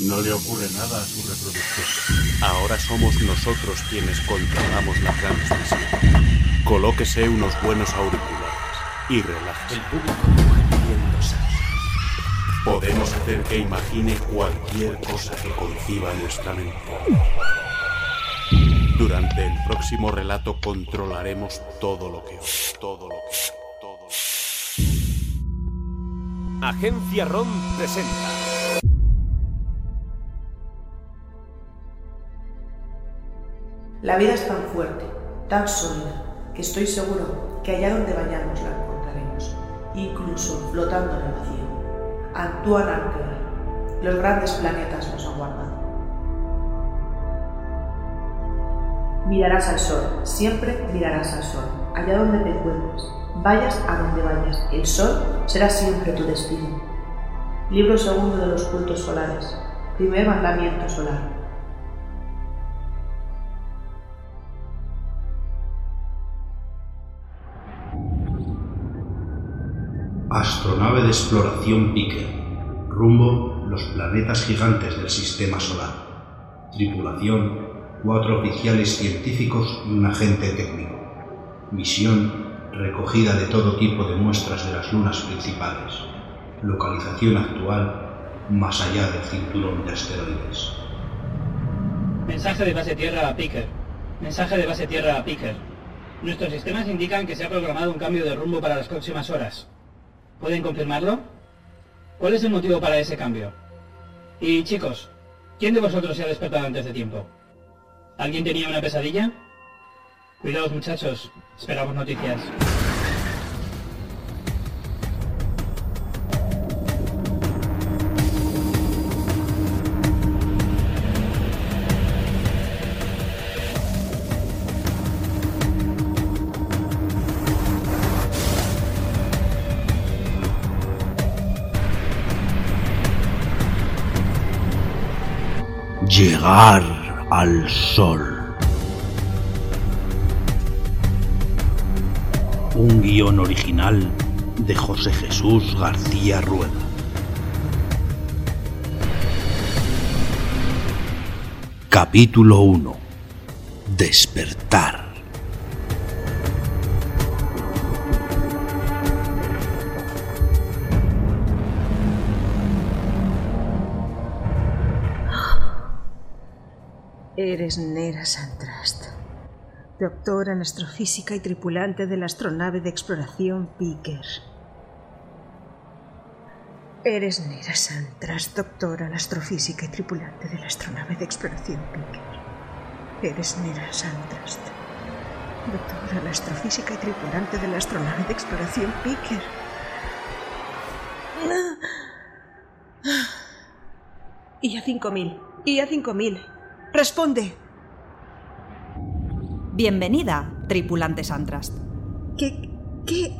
No le ocurre nada a su reproductor. Ahora somos nosotros quienes controlamos la transmisión. Colóquese unos buenos auriculares y relájese. El público. Podemos hacer que imagine cualquier cosa que conciba nuestra mente. Durante el próximo relato controlaremos todo lo que oye, todo lo que todo lo que- Agencia ROM presenta. La vida es tan fuerte, tan sólida, que estoy seguro que allá donde vayamos la encontraremos, incluso flotando en el vacío. Antoine Arquer, los grandes planetas nos aguardan. Mirarás al sol, siempre mirarás al sol, allá donde te encuentres. Vayas a donde vayas, el sol será siempre tu destino. Libro segundo de los cultos solares, primer mandamiento solar. Astronave de exploración Picker. Rumbo los planetas gigantes del sistema solar. Tripulación, cuatro oficiales científicos y un agente técnico. Misión, recogida de todo tipo de muestras de las lunas principales. Localización actual, más allá del cinturón de asteroides. Mensaje de base tierra a Picker. Mensaje de base tierra a Picker. Nuestros sistemas indican que se ha programado un cambio de rumbo para las próximas horas. ¿Pueden confirmarlo? ¿Cuál es el motivo para ese cambio? Y chicos, ¿quién de vosotros se ha despertado antes de tiempo? ¿Alguien tenía una pesadilla? Cuidaos muchachos, esperamos noticias. Llegar al sol. Un guion original de José Jesús García Rueda. Capítulo 1. Despertar. Eres Nera Santrast, doctora en astrofísica y tripulante de la astronave de exploración Picker. Eres Nera Santrast, doctora en astrofísica y tripulante de la astronave de exploración Picker. Eres Nera Santrast, doctora en astrofísica y tripulante de la astronave de exploración Picker. Y a 5000. Y a 5000. Responde. Bienvenida, tripulante Santrast. ¿Qué. qué.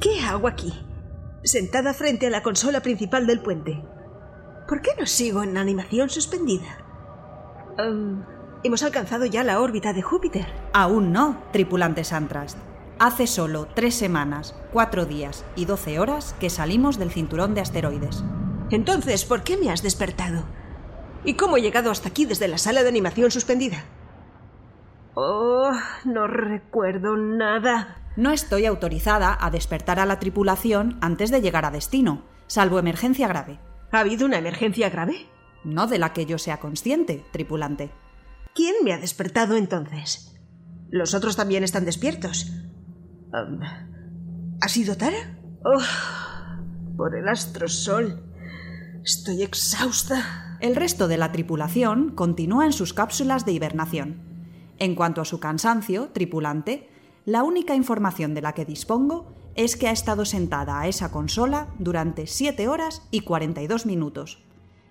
qué hago aquí? Sentada frente a la consola principal del puente. ¿Por qué no sigo en animación suspendida? Em, hemos alcanzado ya la órbita de Júpiter. Aún no, tripulante Santrast. Hace solo tres semanas, cuatro días y doce horas que salimos del cinturón de asteroides. Entonces, ¿por qué me has despertado? ¿Y cómo he llegado hasta aquí desde la sala de animación suspendida? Oh, no recuerdo nada. No estoy autorizada a despertar a la tripulación antes de llegar a destino, salvo emergencia grave. ¿Ha habido una emergencia grave? No de la que yo sea consciente, tripulante. ¿Quién me ha despertado entonces? ¿Los otros también están despiertos? Um, ¿Ha sido Tara? Oh, por el astrosol. Estoy exhausta. El resto de la tripulación continúa en sus cápsulas de hibernación. En cuanto a su cansancio, tripulante, la única información de la que dispongo es que ha estado sentada a esa consola durante 7 horas y 42 minutos.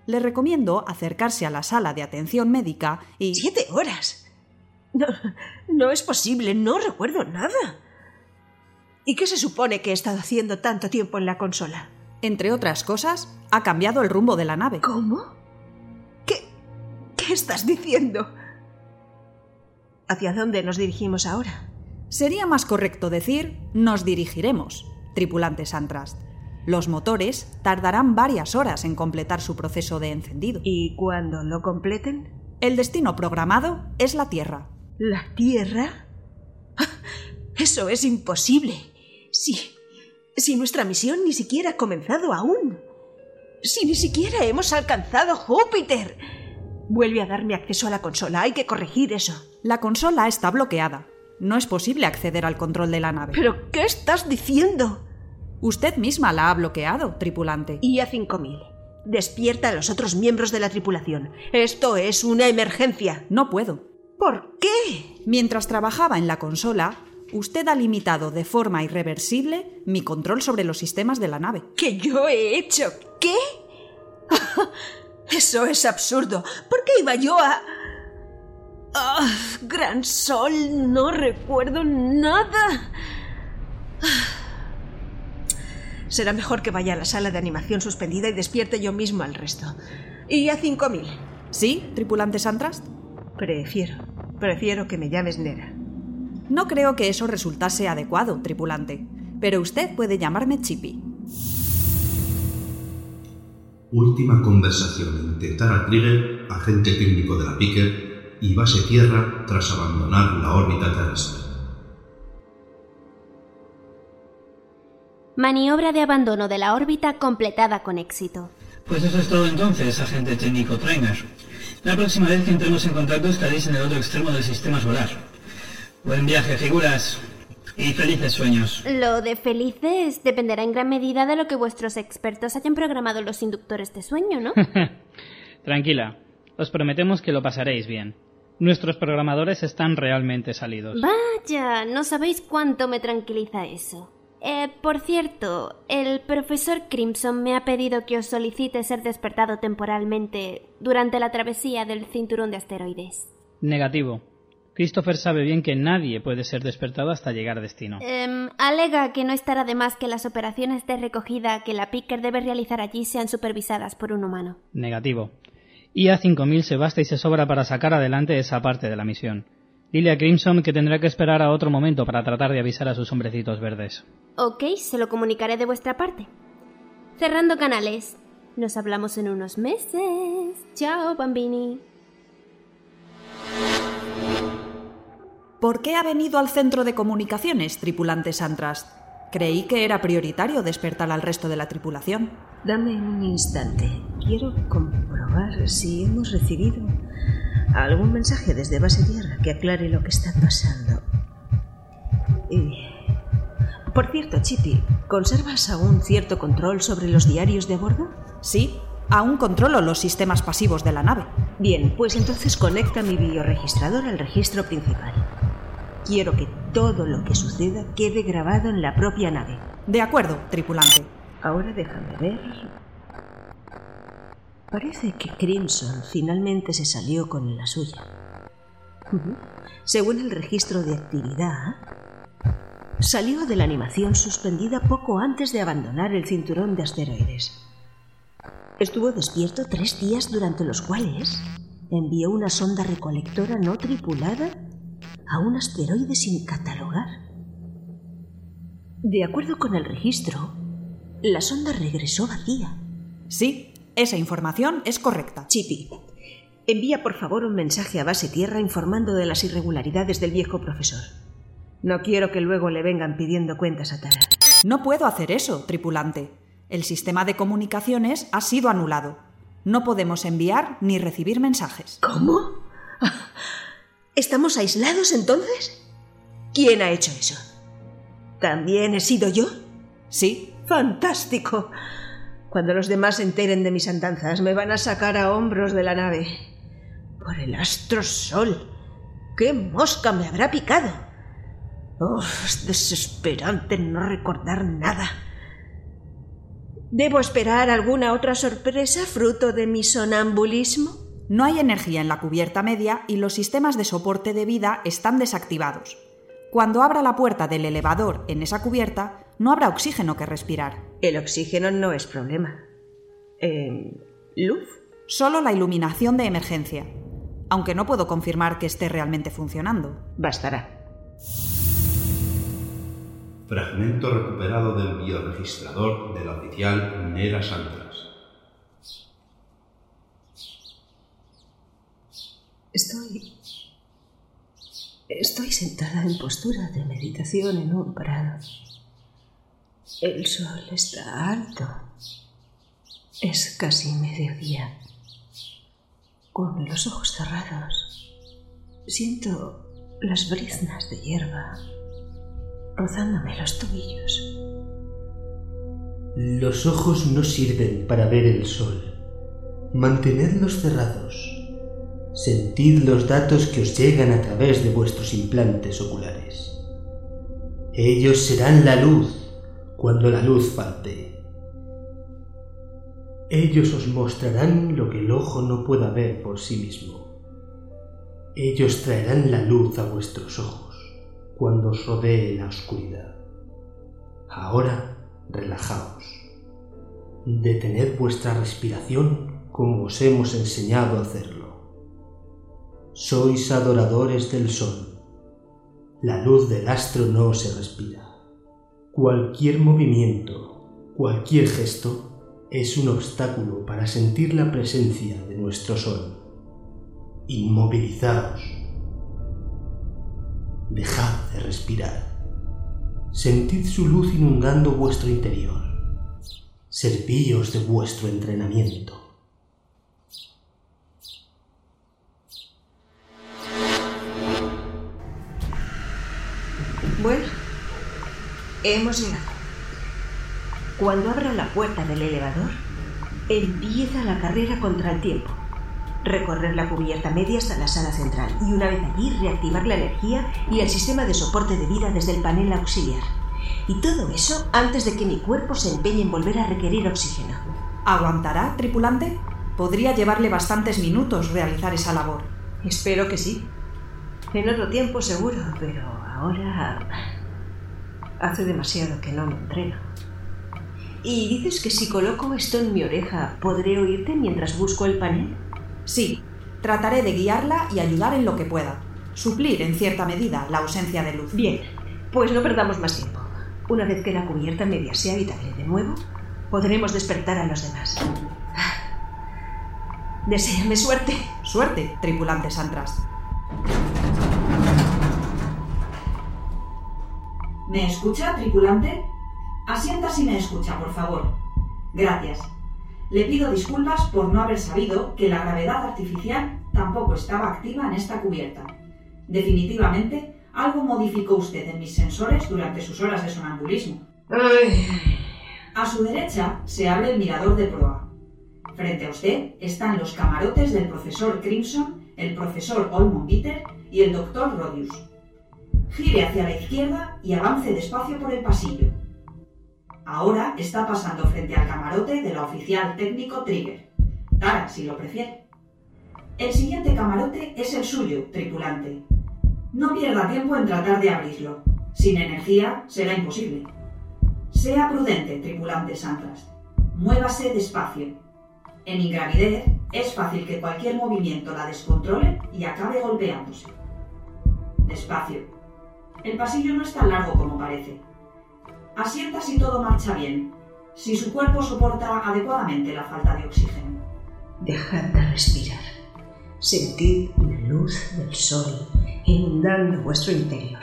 Le recomiendo acercarse a la sala de atención médica y... ¿Siete horas? No, no es posible, no recuerdo nada. ¿Y qué se supone que he estado haciendo tanto tiempo en la consola? Entre otras cosas, ha cambiado el rumbo de la nave. ¿Cómo? ¿Qué? ¿Qué estás diciendo? ¿Hacia dónde nos dirigimos ahora? Sería más correcto decir nos dirigiremos, tripulante Santrast. Los motores tardarán varias horas en completar su proceso de encendido. ¿Y cuando lo completen? El destino programado es la Tierra. ¿La Tierra? Eso es imposible. Sí. Si nuestra misión ni siquiera ha comenzado aún. Si ni siquiera hemos alcanzado Júpiter. Vuelve a darme acceso a la consola. Hay que corregir eso. La consola está bloqueada. No es posible acceder al control de la nave. ¿Pero qué estás diciendo? Usted misma la ha bloqueado, tripulante. Y a 5000. Despierta a los otros miembros de la tripulación. Esto es una emergencia. No puedo. ¿Por qué? Mientras trabajaba en la consola, usted ha limitado de forma irreversible mi control sobre los sistemas de la nave. ¿Que yo he hecho qué? Eso es absurdo. ¿Por qué iba yo a... Ah, gran sol, no recuerdo nada. Será mejor que vaya a la sala de animación suspendida y despierte yo mismo al resto. Y a 5000. ¿Sí, tripulante Santrast? Prefiero. Prefiero que me llames Nera. No creo que eso resultase adecuado, tripulante, pero usted puede llamarme Chippy. Última conversación entre Tara Trigger, agente técnico de la Picker, y base Tierra tras abandonar la órbita terrestre. Maniobra de abandono de la órbita completada con éxito. Pues eso es todo entonces, agente técnico Trainer. La próxima vez que entremos en contacto estaréis en el otro extremo del sistema solar. Buen viaje, figuras. Y felices sueños. Lo de felices dependerá en gran medida de lo que vuestros expertos hayan programado los inductores de sueño, ¿no? Tranquila, os prometemos que lo pasaréis bien. Nuestros programadores están realmente salidos. Vaya, no sabéis cuánto me tranquiliza eso. Eh, por cierto, el profesor Crimson me ha pedido que os solicite ser despertado temporalmente durante la travesía del cinturón de asteroides. Negativo. Christopher sabe bien que nadie puede ser despertado hasta llegar a destino. Em, alega que no estará de más que las operaciones de recogida que la Picker debe realizar allí sean supervisadas por un humano. Negativo. IA 5000 se basta y se sobra para sacar adelante esa parte de la misión. Dile a Crimson que tendrá que esperar a otro momento para tratar de avisar a sus hombrecitos verdes. Ok, se lo comunicaré de vuestra parte. Cerrando canales. Nos hablamos en unos meses. Chao, Bambini. ¿Por qué ha venido al centro de comunicaciones, tripulante Santrast? Creí que era prioritario despertar al resto de la tripulación. Dame un instante. Quiero comprobar si hemos recibido algún mensaje desde base tierra que aclare lo que está pasando. Y... Por cierto, Chippy, ¿conservas aún cierto control sobre los diarios de a bordo? Sí, aún controlo los sistemas pasivos de la nave. Bien, pues entonces conecta mi bioregistrador al registro principal. Quiero que todo lo que suceda quede grabado en la propia nave. De acuerdo, tripulante. Ahora déjame ver. Parece que Crimson finalmente se salió con la suya. Según el registro de actividad, salió de la animación suspendida poco antes de abandonar el cinturón de asteroides. Estuvo despierto tres días durante los cuales envió una sonda recolectora no tripulada a un asteroide sin catalogar. De acuerdo con el registro, la sonda regresó vacía. Sí, esa información es correcta. Chippy, envía por favor un mensaje a base tierra informando de las irregularidades del viejo profesor. No quiero que luego le vengan pidiendo cuentas a Tara. No puedo hacer eso, tripulante. El sistema de comunicaciones ha sido anulado. No podemos enviar ni recibir mensajes. ¿Cómo? ¿Estamos aislados entonces? ¿Quién ha hecho eso? ¿También he sido yo? Sí. Fantástico. Cuando los demás se enteren de mis andanzas, me van a sacar a hombros de la nave. Por el astro sol. ¿Qué mosca me habrá picado? Oh, es desesperante no recordar nada. ¿Debo esperar alguna otra sorpresa fruto de mi sonambulismo? No hay energía en la cubierta media y los sistemas de soporte de vida están desactivados. Cuando abra la puerta del elevador en esa cubierta, no habrá oxígeno que respirar. El oxígeno no es problema. Eh, ¿Luz? Solo la iluminación de emergencia, aunque no puedo confirmar que esté realmente funcionando. Bastará. Fragmento recuperado del bioregistrador de la oficial Nera Santras. Estoy. Estoy sentada en postura de meditación en un prado. El sol está alto. Es casi mediodía. Con los ojos cerrados, siento las briznas de hierba rozándome los tobillos. Los ojos no sirven para ver el sol. Mantenedlos cerrados. Sentid los datos que os llegan a través de vuestros implantes oculares. Ellos serán la luz cuando la luz falte. Ellos os mostrarán lo que el ojo no pueda ver por sí mismo. Ellos traerán la luz a vuestros ojos cuando os rodee la oscuridad. Ahora relajaos. Detened vuestra respiración como os hemos enseñado a hacerlo. Sois adoradores del sol. La luz del astro no se respira. Cualquier movimiento, cualquier gesto es un obstáculo para sentir la presencia de nuestro sol. Inmovilizaos Dejad de respirar. Sentid su luz inundando vuestro interior. Servíos de vuestro entrenamiento. Bueno, hemos llegado. Cuando abra la puerta del elevador, empieza la carrera contra el tiempo recorrer la cubierta media hasta la sala central y una vez allí reactivar la energía y el sistema de soporte de vida desde el panel auxiliar. Y todo eso antes de que mi cuerpo se empeñe en volver a requerir oxígeno. ¿Aguantará, tripulante? Podría llevarle bastantes minutos realizar esa labor. Espero que sí. En otro tiempo seguro, pero ahora hace demasiado que no me entreno. ¿Y dices que si coloco esto en mi oreja podré oírte mientras busco el panel? Sí, trataré de guiarla y ayudar en lo que pueda. Suplir, en cierta medida, la ausencia de luz. Bien, pues no perdamos más tiempo. Una vez que la cubierta media sea habitable de nuevo, podremos despertar a los demás. Deseame suerte. Suerte, tripulante Santras. ¿Me escucha, tripulante? Asienta si me escucha, por favor. Gracias. Le pido disculpas por no haber sabido que la gravedad artificial tampoco estaba activa en esta cubierta. Definitivamente, algo modificó usted en mis sensores durante sus horas de sonambulismo. A su derecha se abre el mirador de proa. Frente a usted están los camarotes del profesor Crimson, el profesor Olmond Bitter y el doctor Rodius. Gire hacia la izquierda y avance despacio por el pasillo. Ahora está pasando frente al camarote de la oficial técnico Trigger. Tara, si lo prefiere. El siguiente camarote es el suyo, tripulante. No pierda tiempo en tratar de abrirlo. Sin energía será imposible. Sea prudente, tripulante Santras. Muévase despacio. En ingravidez es fácil que cualquier movimiento la descontrole y acabe golpeándose. Despacio. El pasillo no es tan largo como parece. Asienta si todo marcha bien, si su cuerpo soporta adecuadamente la falta de oxígeno. Dejad de respirar. Sentid la luz del sol inundando vuestro interior.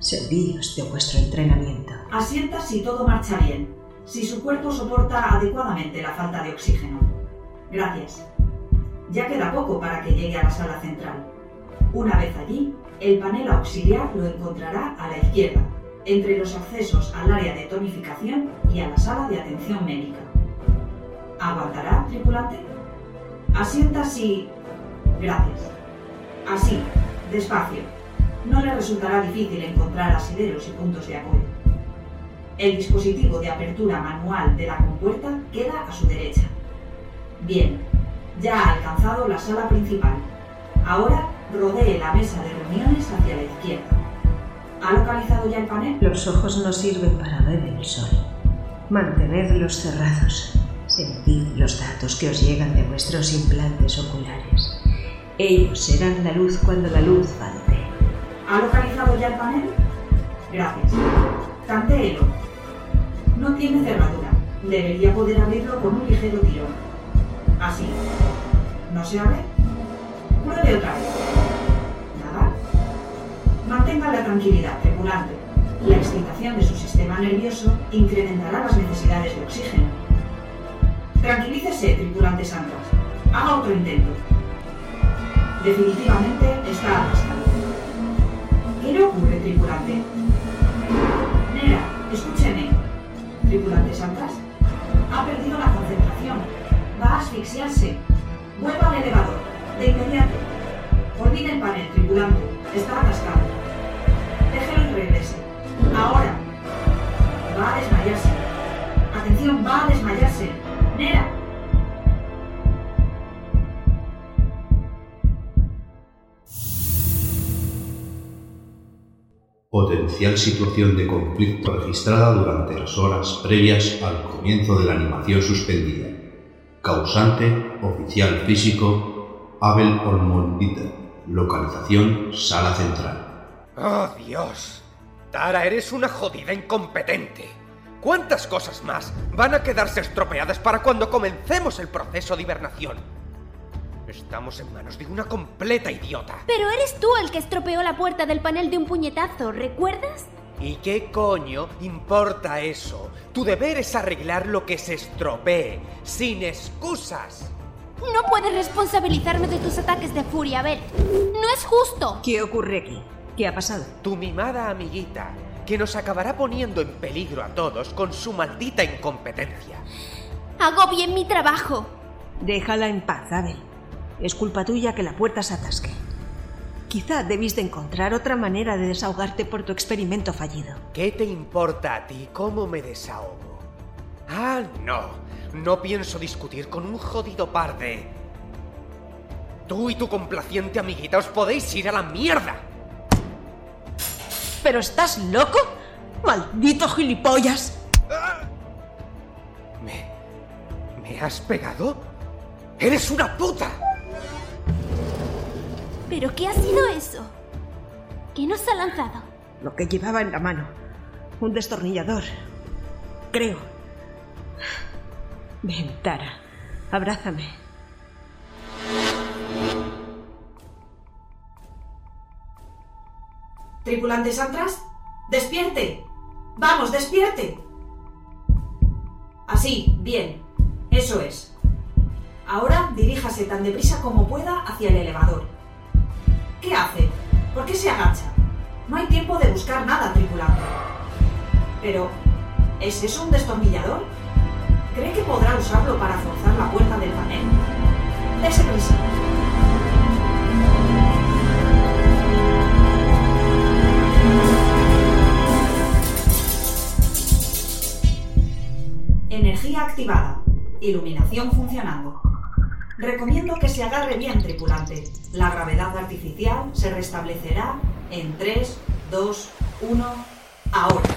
Servíos de vuestro entrenamiento. Asienta si todo marcha bien, si su cuerpo soporta adecuadamente la falta de oxígeno. Gracias. Ya queda poco para que llegue a la sala central. Una vez allí, el panel auxiliar lo encontrará a la izquierda, entre los accesos al área de tonificación y a la sala de atención médica. ¿Aguantará, tripulante? Asienta así. Gracias. Así, despacio. No le resultará difícil encontrar asideros y puntos de apoyo. El dispositivo de apertura manual de la compuerta queda a su derecha. Bien, ya ha alcanzado la sala principal. Ahora rodee la mesa de reuniones hacia la izquierda. ¿Ha localizado ya el panel? Los ojos no sirven para ver el sol. Mantenedlos cerrados. Sentid los datos que os llegan de vuestros implantes oculares. Ellos serán la luz cuando la luz falte. ¿Ha localizado ya el panel? Gracias. Tantéelo. No tiene cerradura. Debería poder abrirlo con un ligero tirón. Así. ¿No se abre? Pruebe otra vez. Mantenga la tranquilidad, tripulante. La excitación de su sistema nervioso incrementará las necesidades de oxígeno. Tranquilícese, tripulante Sandras. Haga otro intento. Definitivamente está atascado. ¿Qué le ocurre, tripulante? Nera, escúcheme. Tripulante Sandras ha perdido la concentración. Va a asfixiarse. Vuelva al elevador. De inmediato. Olvide el panel, tripulante. Está atascado. Regrese. Ahora. Va a desmayarse. Atención, va a desmayarse. Nera. Potencial situación de conflicto registrada durante las horas previas al comienzo de la animación suspendida. Causante, oficial físico, Abel Olmolvita. Localización, sala central. ¡Oh, Dios! Tara, eres una jodida incompetente. ¿Cuántas cosas más van a quedarse estropeadas para cuando comencemos el proceso de hibernación? Estamos en manos de una completa idiota. Pero eres tú el que estropeó la puerta del panel de un puñetazo, ¿recuerdas? ¿Y qué coño importa eso? Tu deber es arreglar lo que se estropee, sin excusas. No puedes responsabilizarme de tus ataques de furia, Abel. No es justo. ¿Qué ocurre aquí? ¿Qué ha pasado? Tu mimada amiguita, que nos acabará poniendo en peligro a todos con su maldita incompetencia. Hago bien mi trabajo. Déjala en paz, Abel. Es culpa tuya que la puerta se atasque. Quizá debiste encontrar otra manera de desahogarte por tu experimento fallido. ¿Qué te importa a ti cómo me desahogo? Ah, no. No pienso discutir con un jodido par de... Tú y tu complaciente amiguita os podéis ir a la mierda. ¿Pero estás loco? ¡Maldito gilipollas! ¿Me... ¿Me has pegado? ¡Eres una puta! ¿Pero qué ha sido eso? ¿Qué nos ha lanzado? Lo que llevaba en la mano. Un destornillador. Creo. Ven, Tara. Abrázame. Tripulante Santras, despierte. Vamos, despierte. Así, bien. Eso es. Ahora diríjase tan deprisa como pueda hacia el elevador. ¿Qué hace? ¿Por qué se agacha? No hay tiempo de buscar nada, tripulante. Pero, ¿es eso un destornillador? ¿Cree que podrá usarlo para forzar la puerta del panel? Dese prisa. Energía activada. Iluminación funcionando. Recomiendo que se agarre bien, tripulante. La gravedad artificial se restablecerá en 3, 2, 1, ahora.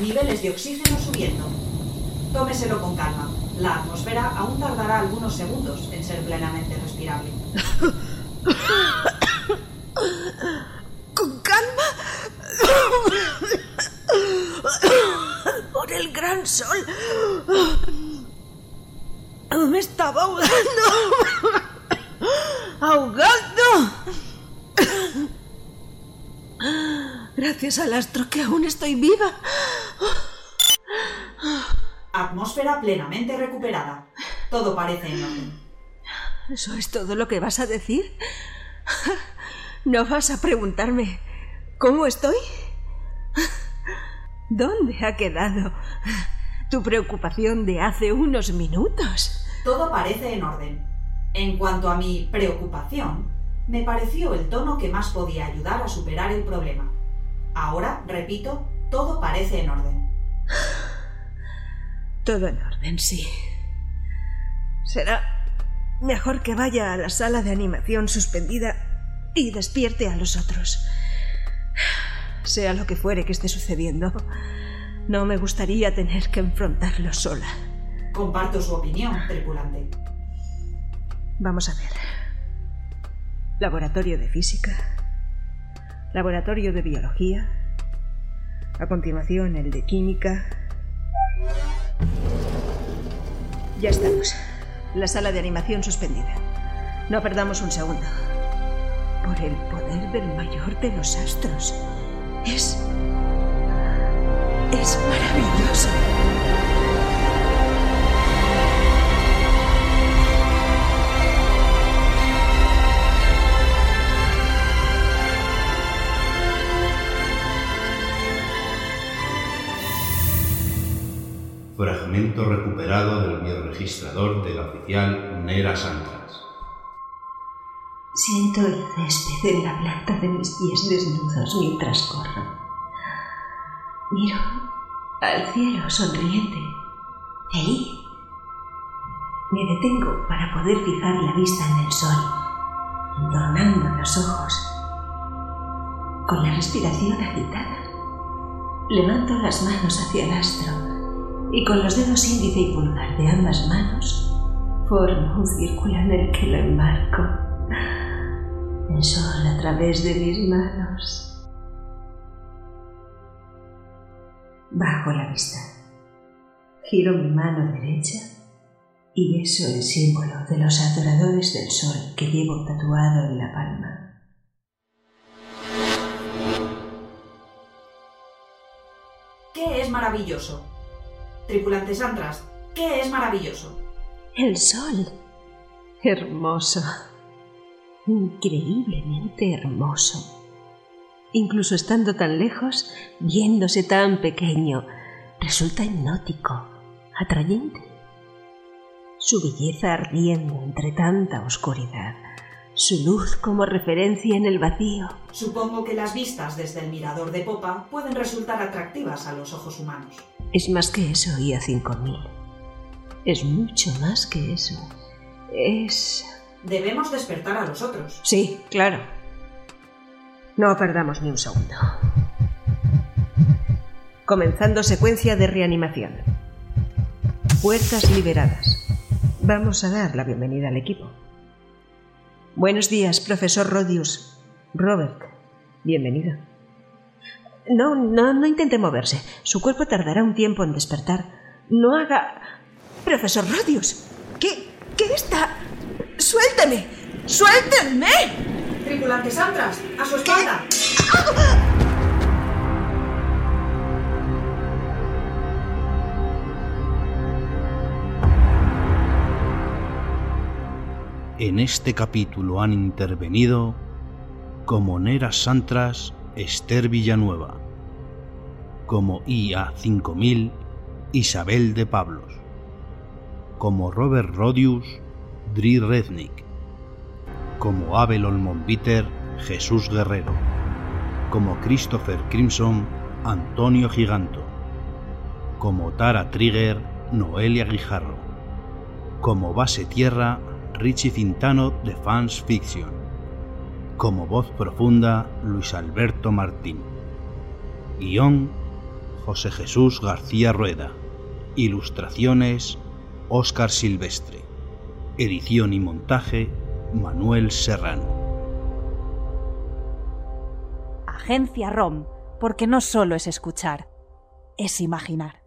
Niveles de oxígeno subiendo. Tómeselo con calma. La atmósfera aún tardará algunos segundos en ser plenamente respirable. ¿Con calma? Por el gran sol. Me estaba ahogando. Ahogando. Gracias al astro que aún estoy viva. Atmósfera plenamente recuperada. Todo parece en orden. ¿Eso es todo lo que vas a decir? ¿No vas a preguntarme cómo estoy? ¿Dónde ha quedado tu preocupación de hace unos minutos? Todo parece en orden. En cuanto a mi preocupación, me pareció el tono que más podía ayudar a superar el problema. Ahora, repito, todo parece en orden. Todo en orden, sí. Será mejor que vaya a la sala de animación suspendida y despierte a los otros. Sea lo que fuere que esté sucediendo, no me gustaría tener que enfrentarlo sola. Comparto su opinión, tripulante. Vamos a ver. Laboratorio de física. Laboratorio de biología. A continuación, el de química. Ya estamos. La sala de animación suspendida. No perdamos un segundo. Por el poder del mayor de los astros. Es... Es maravilloso. Recuperado del bioregistrador del oficial Nera Santras. Siento el césped en la planta de mis pies desnudos mientras corro. Miro al cielo sonriente, feliz. Me detengo para poder fijar la vista en el sol, entornando los ojos. Con la respiración agitada, levanto las manos hacia el astro y con los dedos índice y pulgar de ambas manos formo un círculo en el que lo enmarco. El sol a través de mis manos. Bajo la vista. Giro mi mano derecha y beso el símbolo de los adoradores del sol que llevo tatuado en la palma. ¿Qué es maravilloso? Tripulantes Antras, ¿qué es maravilloso? El sol. Hermoso. Increíblemente hermoso. Incluso estando tan lejos, viéndose tan pequeño, resulta hipnótico, atrayente. Su belleza ardiendo entre tanta oscuridad, su luz como referencia en el vacío. Supongo que las vistas desde el mirador de popa pueden resultar atractivas a los ojos humanos. Es más que eso, IA 5000. Es mucho más que eso. Es... Debemos despertar a los otros. Sí, claro. No perdamos ni un segundo. Comenzando secuencia de reanimación. Puertas liberadas. Vamos a dar la bienvenida al equipo. Buenos días, profesor Rodius. Robert, bienvenido. No, no, no intente moverse. Su cuerpo tardará un tiempo en despertar. No haga... Profesor Rodius, ¿qué, qué está? ¡Suélteme! ¡Suéltenme! Tripulantes Antras, a su espalda. En este capítulo han intervenido como Nera Santras, Esther Villanueva, como IA 5000, Isabel de Pablos, como Robert Rodius, Dri Rednick, como Abel Olmonbiter, Jesús Guerrero, como Christopher Crimson, Antonio Giganto, como Tara Trigger, Noelia Guijarro, como Base Tierra, Richie Cintano de Fans Fiction, como voz profunda, Luis Alberto Martín, guion, José Jesús García Rueda, ilustraciones, Óscar Silvestre, edición y montaje, Manuel Serrano. Agencia ROM, porque no solo es escuchar, es imaginar.